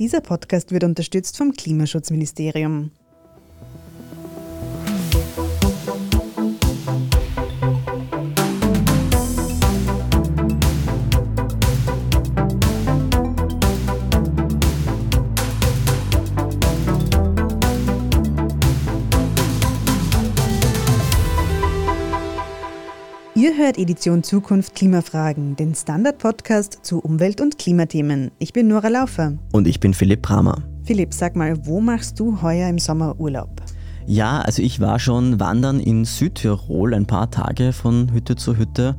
Dieser Podcast wird unterstützt vom Klimaschutzministerium. Ihr hört Edition Zukunft Klimafragen, den Standard-Podcast zu Umwelt- und Klimathemen. Ich bin Nora Laufer. Und ich bin Philipp Bramer. Philipp, sag mal, wo machst du heuer im Sommer Urlaub? Ja, also ich war schon wandern in Südtirol ein paar Tage von Hütte zu Hütte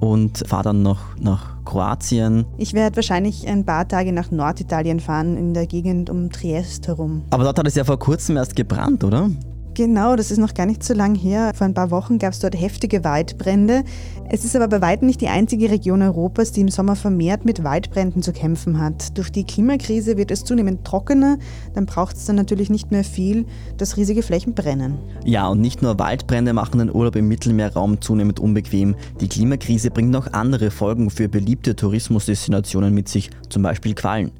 und fahre dann noch nach Kroatien. Ich werde wahrscheinlich ein paar Tage nach Norditalien fahren, in der Gegend um Triest herum. Aber dort hat es ja vor kurzem erst gebrannt, oder? Genau, das ist noch gar nicht so lang her. Vor ein paar Wochen gab es dort heftige Waldbrände. Es ist aber bei weitem nicht die einzige Region Europas, die im Sommer vermehrt mit Waldbränden zu kämpfen hat. Durch die Klimakrise wird es zunehmend trockener, dann braucht es dann natürlich nicht mehr viel, dass riesige Flächen brennen. Ja, und nicht nur Waldbrände machen den Urlaub im Mittelmeerraum zunehmend unbequem. Die Klimakrise bringt noch andere Folgen für beliebte Tourismusdestinationen mit sich, zum Beispiel Quallen.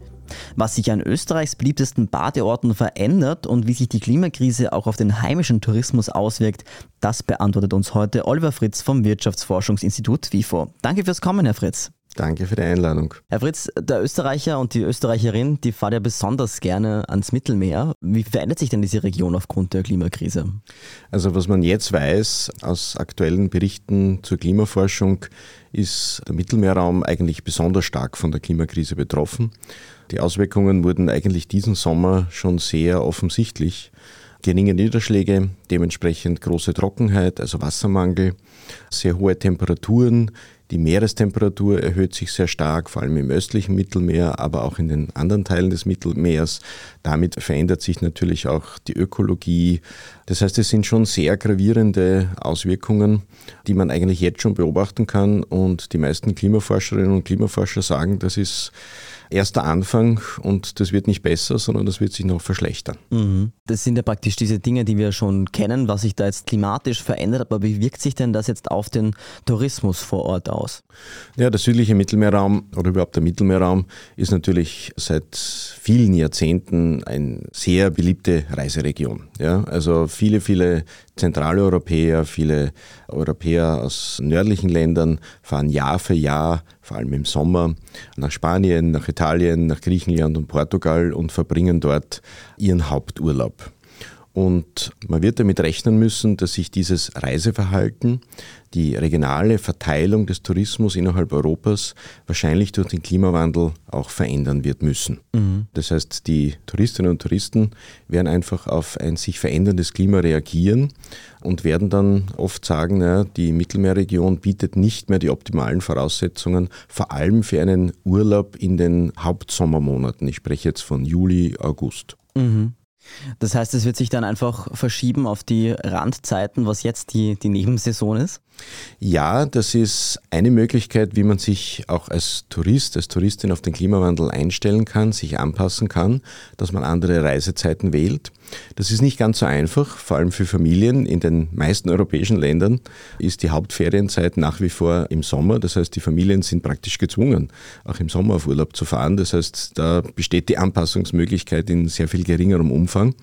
Was sich an Österreichs beliebtesten Badeorten verändert und wie sich die Klimakrise auch auf den heimischen Tourismus auswirkt, das beantwortet uns heute Oliver Fritz vom Wirtschaftsforschungsinstitut WIFO. Danke fürs Kommen, Herr Fritz. Danke für die Einladung. Herr Fritz, der Österreicher und die Österreicherin, die fahren ja besonders gerne ans Mittelmeer. Wie verändert sich denn diese Region aufgrund der Klimakrise? Also was man jetzt weiß aus aktuellen Berichten zur Klimaforschung, ist der Mittelmeerraum eigentlich besonders stark von der Klimakrise betroffen. Die Auswirkungen wurden eigentlich diesen Sommer schon sehr offensichtlich. Geringe Niederschläge, dementsprechend große Trockenheit, also Wassermangel, sehr hohe Temperaturen. Die Meerestemperatur erhöht sich sehr stark, vor allem im östlichen Mittelmeer, aber auch in den anderen Teilen des Mittelmeers. Damit verändert sich natürlich auch die Ökologie. Das heißt, es sind schon sehr gravierende Auswirkungen, die man eigentlich jetzt schon beobachten kann. Und die meisten Klimaforscherinnen und Klimaforscher sagen, das ist erster Anfang und das wird nicht besser, sondern das wird sich noch verschlechtern. Mhm. Das sind ja praktisch diese Dinge, die wir schon kennen, was sich da jetzt klimatisch verändert. Aber wie wirkt sich denn das jetzt auf den Tourismus vor Ort aus? Ja, der südliche Mittelmeerraum oder überhaupt der Mittelmeerraum ist natürlich seit vielen Jahrzehnten eine sehr beliebte Reiseregion. Ja, also viele, viele Zentraleuropäer, viele Europäer aus nördlichen Ländern fahren Jahr für Jahr, vor allem im Sommer, nach Spanien, nach Italien, nach Griechenland und Portugal und verbringen dort ihren Haupturlaub. Und man wird damit rechnen müssen, dass sich dieses Reiseverhalten, die regionale Verteilung des Tourismus innerhalb Europas wahrscheinlich durch den Klimawandel auch verändern wird müssen. Mhm. Das heißt, die Touristinnen und Touristen werden einfach auf ein sich veränderndes Klima reagieren und werden dann oft sagen, naja, die Mittelmeerregion bietet nicht mehr die optimalen Voraussetzungen, vor allem für einen Urlaub in den Hauptsommermonaten. Ich spreche jetzt von Juli, August. Mhm. Das heißt, es wird sich dann einfach verschieben auf die Randzeiten, was jetzt die, die Nebensaison ist? Ja, das ist eine Möglichkeit, wie man sich auch als Tourist, als Touristin auf den Klimawandel einstellen kann, sich anpassen kann, dass man andere Reisezeiten wählt. Das ist nicht ganz so einfach, vor allem für Familien. In den meisten europäischen Ländern ist die Hauptferienzeit nach wie vor im Sommer. Das heißt, die Familien sind praktisch gezwungen, auch im Sommer auf Urlaub zu fahren. Das heißt, da besteht die Anpassungsmöglichkeit in sehr viel geringerem Umfang.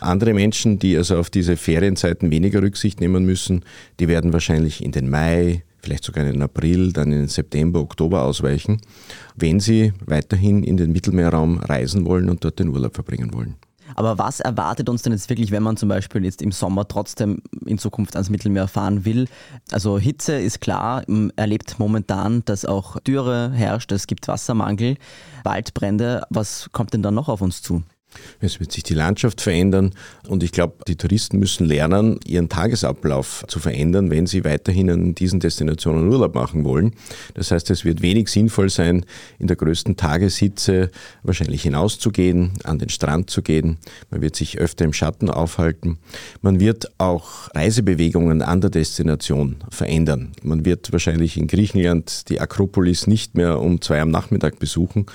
Andere Menschen, die also auf diese Ferienzeiten weniger Rücksicht nehmen müssen, die werden wahrscheinlich in den Mai, vielleicht sogar in den April, dann in den September, Oktober ausweichen, wenn sie weiterhin in den Mittelmeerraum reisen wollen und dort den Urlaub verbringen wollen. Aber was erwartet uns denn jetzt wirklich, wenn man zum Beispiel jetzt im Sommer trotzdem in Zukunft ans Mittelmeer fahren will? Also Hitze ist klar, erlebt momentan, dass auch Dürre herrscht, es gibt Wassermangel, Waldbrände. Was kommt denn da noch auf uns zu? Es wird sich die Landschaft verändern und ich glaube, die Touristen müssen lernen, ihren Tagesablauf zu verändern, wenn sie weiterhin an diesen Destinationen Urlaub machen wollen. Das heißt, es wird wenig sinnvoll sein, in der größten Tageshitze wahrscheinlich hinauszugehen, an den Strand zu gehen. Man wird sich öfter im Schatten aufhalten. Man wird auch Reisebewegungen an der Destination verändern. Man wird wahrscheinlich in Griechenland die Akropolis nicht mehr um zwei am Nachmittag besuchen,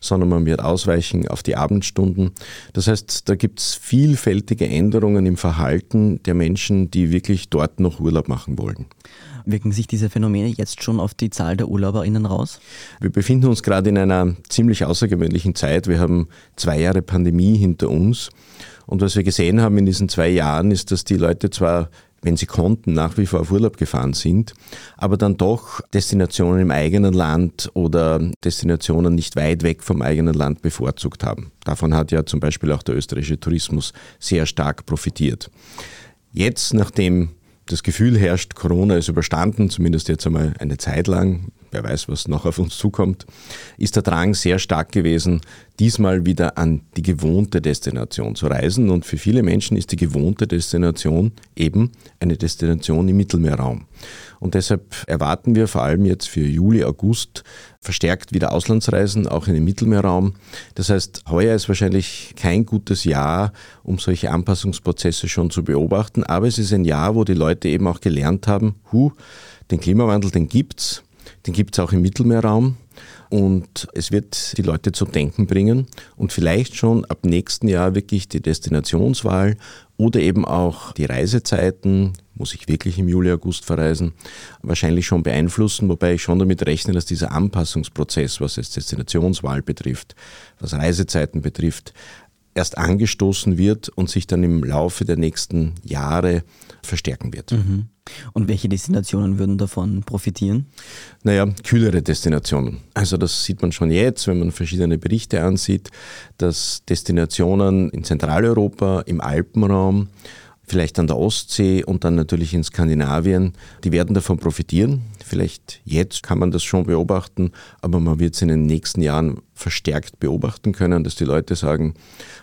sondern man wird ausweichen auf die Abendstunden Das heißt, da gibt es vielfältige Änderungen im Verhalten der Menschen, die wirklich dort noch Urlaub machen wollen. Wirken sich diese Phänomene jetzt schon auf die Zahl der UrlauberInnen raus? Wir befinden uns gerade in einer ziemlich außergewöhnlichen Zeit. Wir haben zwei Jahre Pandemie hinter uns. Und was wir gesehen haben in diesen zwei Jahren ist, dass die Leute zwar wenn sie konnten, nach wie vor auf Urlaub gefahren sind, aber dann doch Destinationen im eigenen Land oder Destinationen nicht weit weg vom eigenen Land bevorzugt haben. Davon hat ja zum Beispiel auch der österreichische Tourismus sehr stark profitiert. Jetzt, nachdem das Gefühl herrscht, Corona ist überstanden, zumindest jetzt einmal eine Zeit lang, wer weiß, was noch auf uns zukommt, ist der Drang sehr stark gewesen, diesmal wieder an die gewohnte Destination zu reisen. Und für viele Menschen ist die gewohnte Destination eben eine Destination im Mittelmeerraum. Und deshalb erwarten wir vor allem jetzt für Juli, August verstärkt wieder Auslandsreisen, auch in den Mittelmeerraum. Das heißt, heuer ist wahrscheinlich kein gutes Jahr, um solche Anpassungsprozesse schon zu beobachten. Aber es ist ein Jahr, wo die Leute eben auch gelernt haben, hu, den Klimawandel, den gibt's den gibt es auch im Mittelmeerraum. Und es wird die Leute zum Denken bringen und vielleicht schon ab nächsten Jahr wirklich die Destinationswahl oder eben auch die Reisezeiten, muss ich wirklich im Juli, August verreisen, wahrscheinlich schon beeinflussen, wobei ich schon damit rechne, dass dieser Anpassungsprozess, was jetzt Destinationswahl betrifft, was Reisezeiten betrifft, erst angestoßen wird und sich dann im Laufe der nächsten Jahre verstärken wird. Mhm. Und welche Destinationen würden davon profitieren? Naja, kühlere Destinationen. Also das sieht man schon jetzt, wenn man verschiedene Berichte ansieht, dass Destinationen in Zentraleuropa, im Alpenraum, vielleicht an der Ostsee und dann natürlich in Skandinavien, die werden davon profitieren. Vielleicht jetzt kann man das schon beobachten, aber man wird es in den nächsten Jahren verstärkt beobachten können, dass die Leute sagen,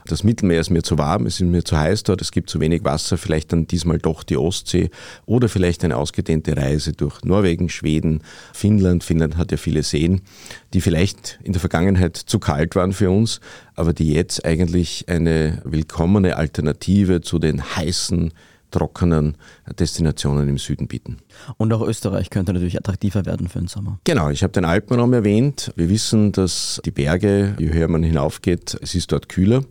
das Mittelmeer ist mir zu warm, es ist mir zu heiß dort, es gibt zu wenig Wasser, vielleicht dann diesmal doch die Ostsee oder vielleicht eine ausgedehnte Reise durch Norwegen, Schweden, Finnland. Finnland hat ja viele Seen, die vielleicht in der Vergangenheit zu kalt waren für uns, aber die jetzt eigentlich eine willkommene Alternative zu den heißen trockenen Destinationen im Süden bieten. Und auch Österreich könnte natürlich attraktiver werden für den Sommer. Genau, ich habe den Alpenraum erwähnt. Wir wissen, dass die Berge, je höher man hinaufgeht, es ist dort kühler.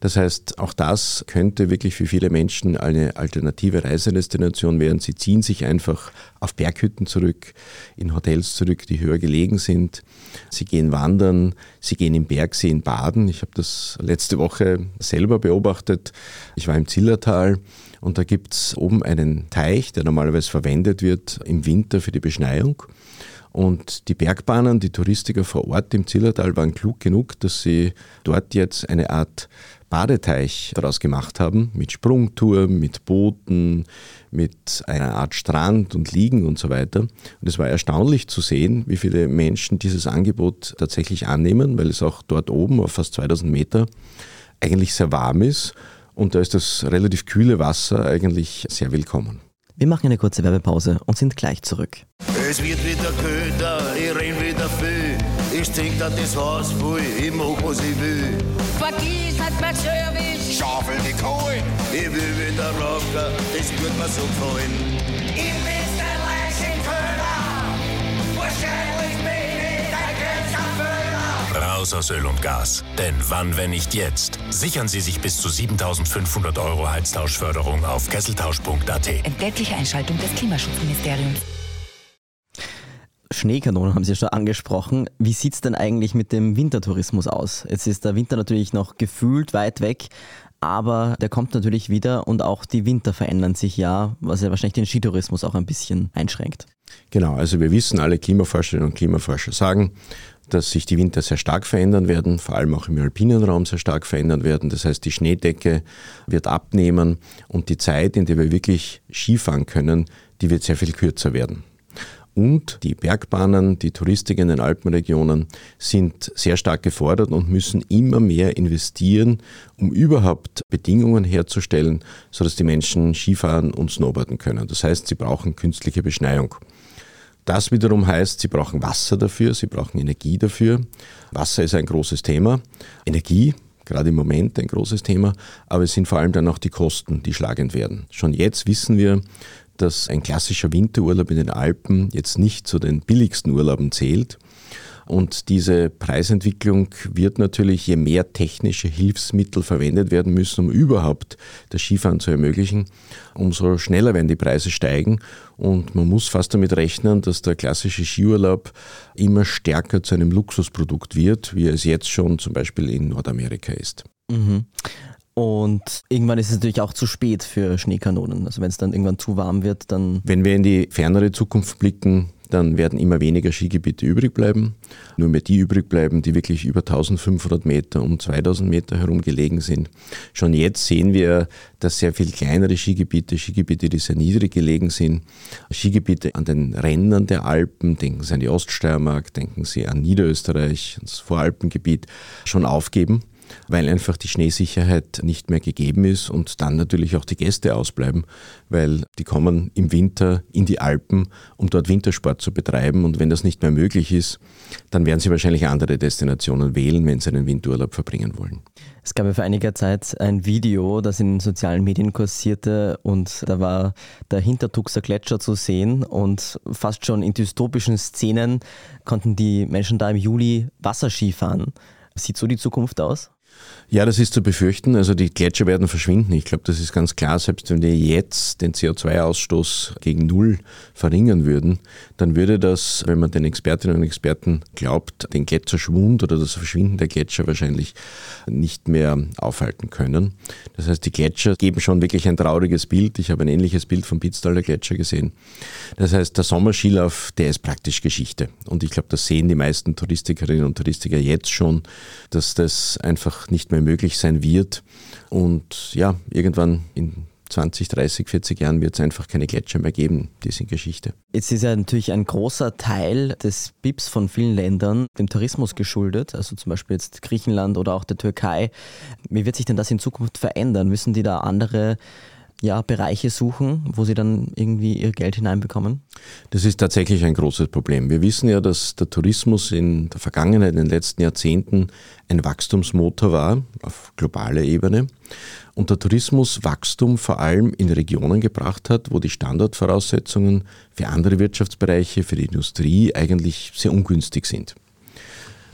Das heißt, auch das könnte wirklich für viele Menschen eine alternative Reisedestination werden. Sie ziehen sich einfach auf Berghütten zurück, in Hotels zurück, die höher gelegen sind. Sie gehen wandern, sie gehen im Bergseen baden. Ich habe das letzte Woche selber beobachtet. Ich war im Zillertal und da gibt es oben einen Teich, der normalerweise verwendet wird im Winter für die Beschneiung. Und die Bergbahnen, die Touristiker vor Ort im Zillertal waren klug genug, dass sie dort jetzt eine Art Badeteich daraus gemacht haben, mit Sprungturm, mit Booten, mit einer Art Strand und Liegen und so weiter. Und es war erstaunlich zu sehen, wie viele Menschen dieses Angebot tatsächlich annehmen, weil es auch dort oben auf fast 2000 Meter eigentlich sehr warm ist und da ist das relativ kühle Wasser eigentlich sehr willkommen. Wir machen eine kurze Werbepause und sind gleich zurück. Es wird wieder köder, ich renn wieder viel. Ich trink da das Haus voll, ich mach was ich will. Vergiss hat mein Service. Schaufel die Kohle, ich will wieder rocken, das wird mir so gefallen. Ich bin's der Leichenköder. Wahrscheinlich bin ich dein größter Raus aus Öl und Gas. Denn wann, wenn nicht jetzt? Sichern Sie sich bis zu 7500 Euro Heiztauschförderung auf kesseltausch.at. Entgeltliche Einschaltung des Klimaschutzministeriums. Schneekanonen haben Sie ja schon angesprochen. Wie sieht es denn eigentlich mit dem Wintertourismus aus? Jetzt ist der Winter natürlich noch gefühlt weit weg, aber der kommt natürlich wieder und auch die Winter verändern sich ja, was ja wahrscheinlich den Skitourismus auch ein bisschen einschränkt. Genau, also wir wissen, alle Klimaforscherinnen und Klimaforscher sagen, dass sich die Winter sehr stark verändern werden, vor allem auch im alpinen Raum sehr stark verändern werden. Das heißt, die Schneedecke wird abnehmen und die Zeit, in der wir wirklich Skifahren können, die wird sehr viel kürzer werden. Und die Bergbahnen, die Touristik in den Alpenregionen sind sehr stark gefordert und müssen immer mehr investieren, um überhaupt Bedingungen herzustellen, sodass die Menschen Skifahren und Snowboarden können. Das heißt, sie brauchen künstliche Beschneiung. Das wiederum heißt, sie brauchen Wasser dafür, sie brauchen Energie dafür. Wasser ist ein großes Thema. Energie, gerade im Moment ein großes Thema, aber es sind vor allem dann auch die Kosten, die schlagend werden. Schon jetzt wissen wir, dass ein klassischer Winterurlaub in den Alpen jetzt nicht zu den billigsten Urlauben zählt. Und diese Preisentwicklung wird natürlich, je mehr technische Hilfsmittel verwendet werden müssen, um überhaupt das Skifahren zu ermöglichen, umso schneller werden die Preise steigen. Und man muss fast damit rechnen, dass der klassische Skiurlaub immer stärker zu einem Luxusprodukt wird, wie es jetzt schon zum Beispiel in Nordamerika ist. Mhm. Und irgendwann ist es natürlich auch zu spät für Schneekanonen. Also wenn es dann irgendwann zu warm wird, dann. Wenn wir in die fernere Zukunft blicken, dann werden immer weniger Skigebiete übrig bleiben. Nur mehr die übrig bleiben, die wirklich über 1500 Meter um 2000 Meter herum gelegen sind. Schon jetzt sehen wir, dass sehr viel kleinere Skigebiete, Skigebiete, die sehr niedrig gelegen sind, Skigebiete an den Rändern der Alpen, denken Sie an die Oststeiermark, denken Sie an Niederösterreich, das Voralpengebiet, schon aufgeben weil einfach die Schneesicherheit nicht mehr gegeben ist und dann natürlich auch die Gäste ausbleiben, weil die kommen im Winter in die Alpen, um dort Wintersport zu betreiben und wenn das nicht mehr möglich ist, dann werden sie wahrscheinlich andere Destinationen wählen, wenn sie einen Winterurlaub verbringen wollen. Es gab ja vor einiger Zeit ein Video, das in den sozialen Medien kursierte und da war der Hintertuxer Gletscher zu sehen und fast schon in dystopischen Szenen konnten die Menschen da im Juli Wasserski fahren. Sieht so die Zukunft aus? Ja, das ist zu befürchten. Also die Gletscher werden verschwinden. Ich glaube, das ist ganz klar. Selbst wenn wir jetzt den CO2-Ausstoß gegen Null verringern würden, dann würde das, wenn man den Expertinnen und Experten glaubt, den Gletscherschwund oder das Verschwinden der Gletscher wahrscheinlich nicht mehr aufhalten können. Das heißt, die Gletscher geben schon wirklich ein trauriges Bild. Ich habe ein ähnliches Bild vom Pitztaler Gletscher gesehen. Das heißt, der Sommerskilauf, der ist praktisch Geschichte. Und ich glaube, das sehen die meisten Touristikerinnen und Touristiker jetzt schon, dass das einfach nicht mehr möglich sein wird. Und ja, irgendwann in 20, 30, 40 Jahren wird es einfach keine Gletscher mehr geben. Die sind Geschichte. Jetzt ist ja natürlich ein großer Teil des BIPs von vielen Ländern dem Tourismus geschuldet, also zum Beispiel jetzt Griechenland oder auch der Türkei. Wie wird sich denn das in Zukunft verändern? Müssen die da andere ja, Bereiche suchen, wo sie dann irgendwie ihr Geld hineinbekommen? Das ist tatsächlich ein großes Problem. Wir wissen ja, dass der Tourismus in der Vergangenheit, in den letzten Jahrzehnten ein Wachstumsmotor war auf globaler Ebene und der Tourismus Wachstum vor allem in Regionen gebracht hat, wo die Standortvoraussetzungen für andere Wirtschaftsbereiche, für die Industrie eigentlich sehr ungünstig sind.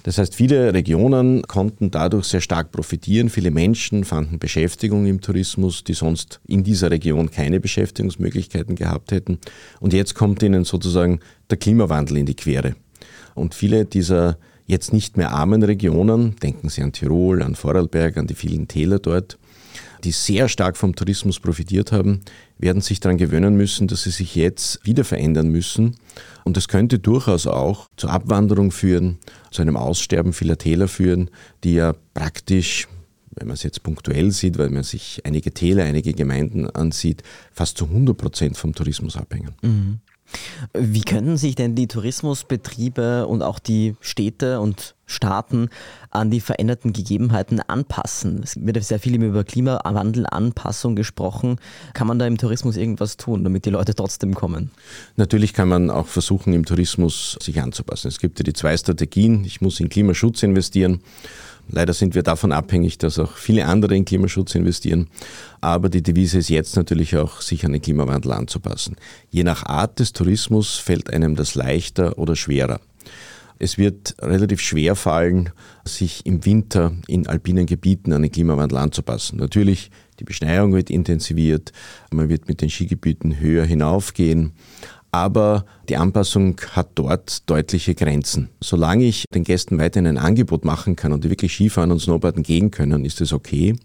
Das heißt, viele Regionen konnten dadurch sehr stark profitieren. Viele Menschen fanden Beschäftigung im Tourismus, die sonst in dieser Region keine Beschäftigungsmöglichkeiten gehabt hätten. Und jetzt kommt ihnen sozusagen der Klimawandel in die Quere. Und viele dieser jetzt nicht mehr armen Regionen, denken Sie an Tirol, an Vorarlberg, an die vielen Täler dort, die sehr stark vom Tourismus profitiert haben, werden sich daran gewöhnen müssen, dass sie sich jetzt wieder verändern müssen. Und das könnte durchaus auch zur Abwanderung führen, zu einem Aussterben vieler Täler führen, die ja praktisch wenn man es jetzt punktuell sieht, weil man sich einige Täler, einige Gemeinden ansieht, fast zu 100 Prozent vom Tourismus abhängen. Mhm. Wie können sich denn die Tourismusbetriebe und auch die Städte und Staaten an die veränderten Gegebenheiten anpassen? Es wird sehr viel über Klimawandel, Anpassung gesprochen. Kann man da im Tourismus irgendwas tun, damit die Leute trotzdem kommen? Natürlich kann man auch versuchen, im Tourismus sich anzupassen. Es gibt ja die zwei Strategien. Ich muss in Klimaschutz investieren Leider sind wir davon abhängig, dass auch viele andere in Klimaschutz investieren. Aber die Devise ist jetzt natürlich auch, sich an den Klimawandel anzupassen. Je nach Art des Tourismus fällt einem das leichter oder schwerer. Es wird relativ schwer fallen, sich im Winter in alpinen Gebieten an den Klimawandel anzupassen. Natürlich, die Beschneiung wird intensiviert, man wird mit den Skigebieten höher hinaufgehen, aber die Anpassung hat dort deutliche Grenzen. Solange ich den Gästen weiterhin ein Angebot machen kann und die wirklich Skifahren und Snowboarden gehen können, ist es okay.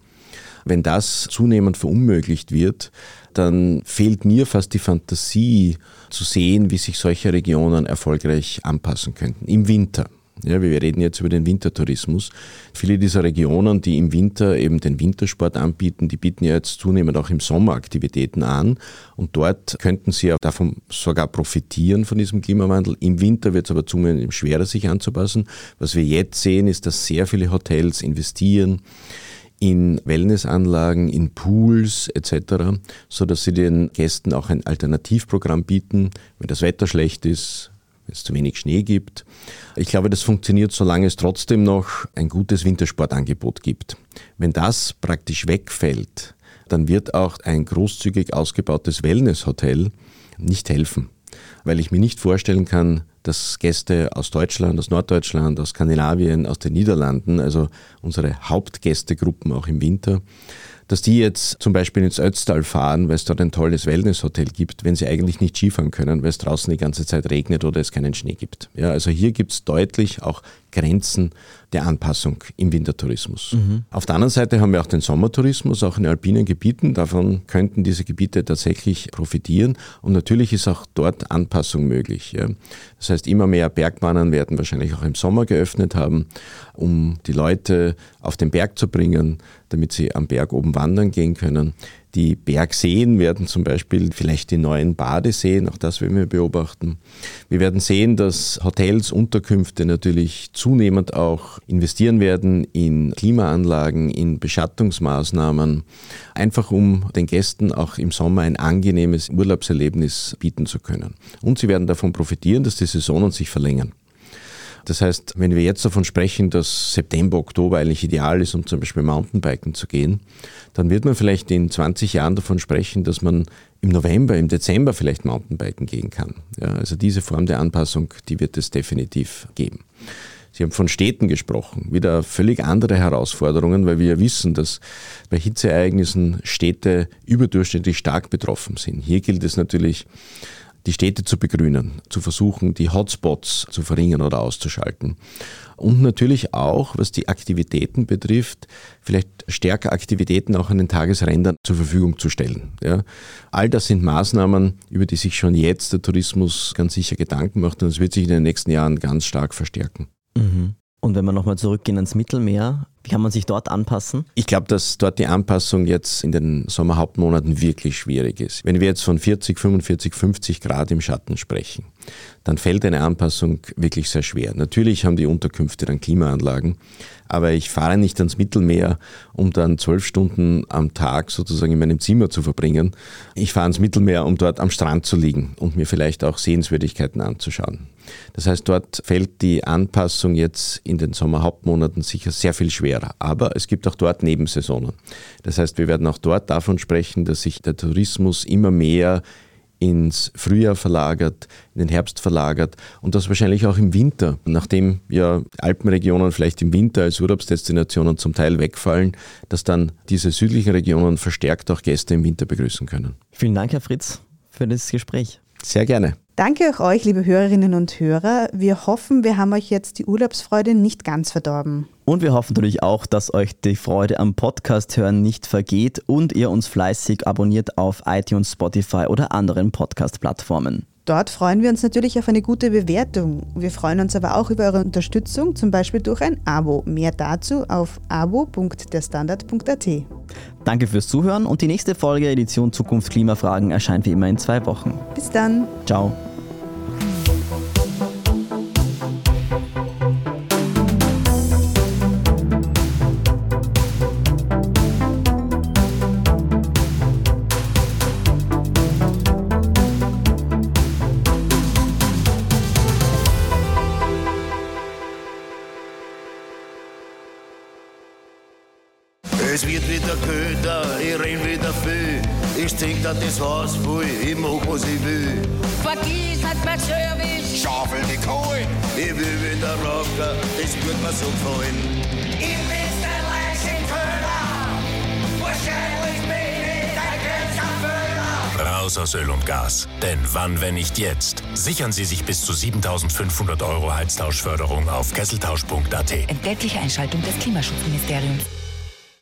Wenn das zunehmend verunmöglicht wird, dann fehlt mir fast die Fantasie zu sehen, wie sich solche Regionen erfolgreich anpassen könnten. Im Winter. Ja, wir reden jetzt über den Wintertourismus. Viele dieser Regionen, die im Winter eben den Wintersport anbieten, die bieten ja jetzt zunehmend auch im Sommer Aktivitäten an. Und dort könnten sie auch davon sogar profitieren von diesem Klimawandel. Im Winter wird es aber zunehmend schwerer, sich anzupassen. Was wir jetzt sehen, ist, dass sehr viele Hotels investieren in Wellnessanlagen, in Pools etc., so dass sie den Gästen auch ein Alternativprogramm bieten, wenn das Wetter schlecht ist, wenn es zu wenig Schnee gibt. Ich glaube, das funktioniert, solange es trotzdem noch ein gutes Wintersportangebot gibt. Wenn das praktisch wegfällt, dann wird auch ein großzügig ausgebautes Wellnesshotel nicht helfen, weil ich mir nicht vorstellen kann, dass Gäste aus Deutschland, aus Norddeutschland, aus Skandinavien, aus den Niederlanden, also unsere Hauptgästegruppen auch im Winter, dass die jetzt zum Beispiel ins Ötztal fahren, weil es dort ein tolles Wellnesshotel gibt, wenn sie eigentlich nicht Skifahren können, weil es draußen die ganze Zeit regnet oder es keinen Schnee gibt. Ja, also hier gibt es deutlich auch Grenzen der Anpassung im Wintertourismus. Mhm. Auf der anderen Seite haben wir auch den Sommertourismus, auch in alpinen Gebieten. Davon könnten diese Gebiete tatsächlich profitieren. Und natürlich ist auch dort Anpassung möglich. Ja. Das heißt, immer mehr Bergbahnen werden wahrscheinlich auch im Sommer geöffnet haben, um die Leute auf den Berg zu bringen, damit sie am Berg oben wandern gehen können. Die Bergseen werden zum Beispiel vielleicht die neuen Badeseen, auch das werden wir beobachten. Wir werden sehen, dass Hotels, Unterkünfte natürlich zunehmend auch investieren werden in Klimaanlagen, in Beschattungsmaßnahmen, einfach um den Gästen auch im Sommer ein angenehmes Urlaubserlebnis bieten zu können. Und sie werden davon profitieren, dass die Saisonen sich verlängern. Das heißt, wenn wir jetzt davon sprechen, dass September, Oktober eigentlich ideal ist, um zum Beispiel Mountainbiken zu gehen, dann wird man vielleicht in 20 Jahren davon sprechen, dass man im November, im Dezember vielleicht Mountainbiken gehen kann. Ja, also diese Form der Anpassung, die wird es definitiv geben. Sie haben von Städten gesprochen, wieder völlig andere Herausforderungen, weil wir ja wissen, dass bei Hitzeereignissen Städte überdurchschnittlich stark betroffen sind. Hier gilt es natürlich, die Städte zu begrünen, zu versuchen, die Hotspots zu verringern oder auszuschalten. Und natürlich auch, was die Aktivitäten betrifft, vielleicht stärker Aktivitäten auch an den Tagesrändern zur Verfügung zu stellen. Ja. All das sind Maßnahmen, über die sich schon jetzt der Tourismus ganz sicher Gedanken macht und es wird sich in den nächsten Jahren ganz stark verstärken. Mhm. Und wenn wir nochmal zurückgehen ans Mittelmeer, wie kann man sich dort anpassen? Ich glaube, dass dort die Anpassung jetzt in den Sommerhauptmonaten wirklich schwierig ist. Wenn wir jetzt von 40, 45, 50 Grad im Schatten sprechen, dann fällt eine Anpassung wirklich sehr schwer. Natürlich haben die Unterkünfte dann Klimaanlagen, aber ich fahre nicht ans Mittelmeer, um dann zwölf Stunden am Tag sozusagen in meinem Zimmer zu verbringen. Ich fahre ans Mittelmeer, um dort am Strand zu liegen und mir vielleicht auch Sehenswürdigkeiten anzuschauen. Das heißt, dort fällt die Anpassung jetzt in den Sommerhauptmonaten sicher sehr viel schwerer. Aber es gibt auch dort Nebensaisonen. Das heißt, wir werden auch dort davon sprechen, dass sich der Tourismus immer mehr ins Frühjahr verlagert, in den Herbst verlagert und das wahrscheinlich auch im Winter, nachdem ja Alpenregionen vielleicht im Winter als Urlaubsdestinationen zum Teil wegfallen, dass dann diese südlichen Regionen verstärkt auch Gäste im Winter begrüßen können. Vielen Dank, Herr Fritz, für das Gespräch. Sehr gerne. Danke auch euch, liebe Hörerinnen und Hörer. Wir hoffen, wir haben euch jetzt die Urlaubsfreude nicht ganz verdorben. Und wir hoffen natürlich auch, dass euch die Freude am Podcast hören nicht vergeht und ihr uns fleißig abonniert auf iTunes, Spotify oder anderen Podcast-Plattformen. Dort freuen wir uns natürlich auf eine gute Bewertung. Wir freuen uns aber auch über eure Unterstützung, zum Beispiel durch ein Abo. Mehr dazu auf abo.derstandard.at. Danke fürs Zuhören und die nächste Folge Edition Zukunft Klimafragen erscheint wie immer in zwei Wochen. Bis dann. Ciao. Es wird wieder köder, ich renn wieder viel. Ich trink da das Haus voll, ich mach was ich will. Vergiss nicht mein Service. Schaufel die Kohle, ich will wieder rocken, das wird mir so gefallen. Ich bin's der Leichenköder. Wahrscheinlich bin ich der Grenzerfüller. Raus aus Öl und Gas. Denn wann, wenn nicht jetzt? Sichern Sie sich bis zu 7500 Euro Heiztauschförderung auf kesseltausch.at. Entgeltliche Einschaltung des Klimaschutzministeriums.